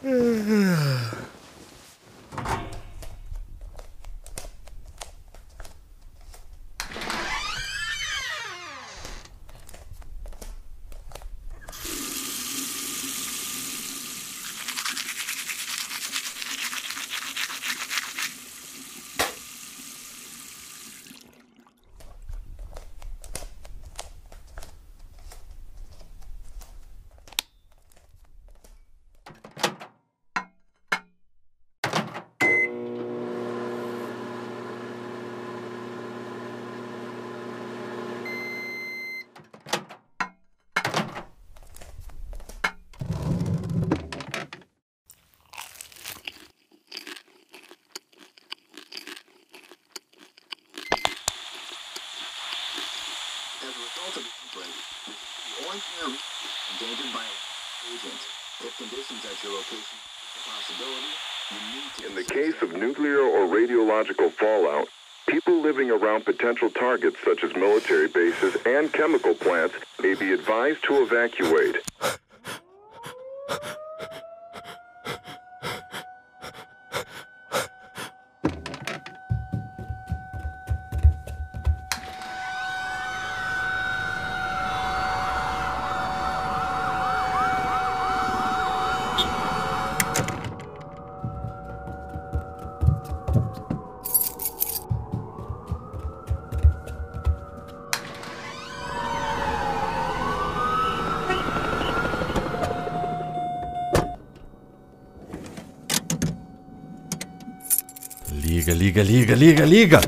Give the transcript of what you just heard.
A result of the outbreak, the orange endangered by agent. If conditions at your location is a possibility, you need to In the case of nuclear or radiological fallout, people living around potential targets such as military bases and chemical plants may be advised to evacuate. Liga, liga, liga, liga, liga!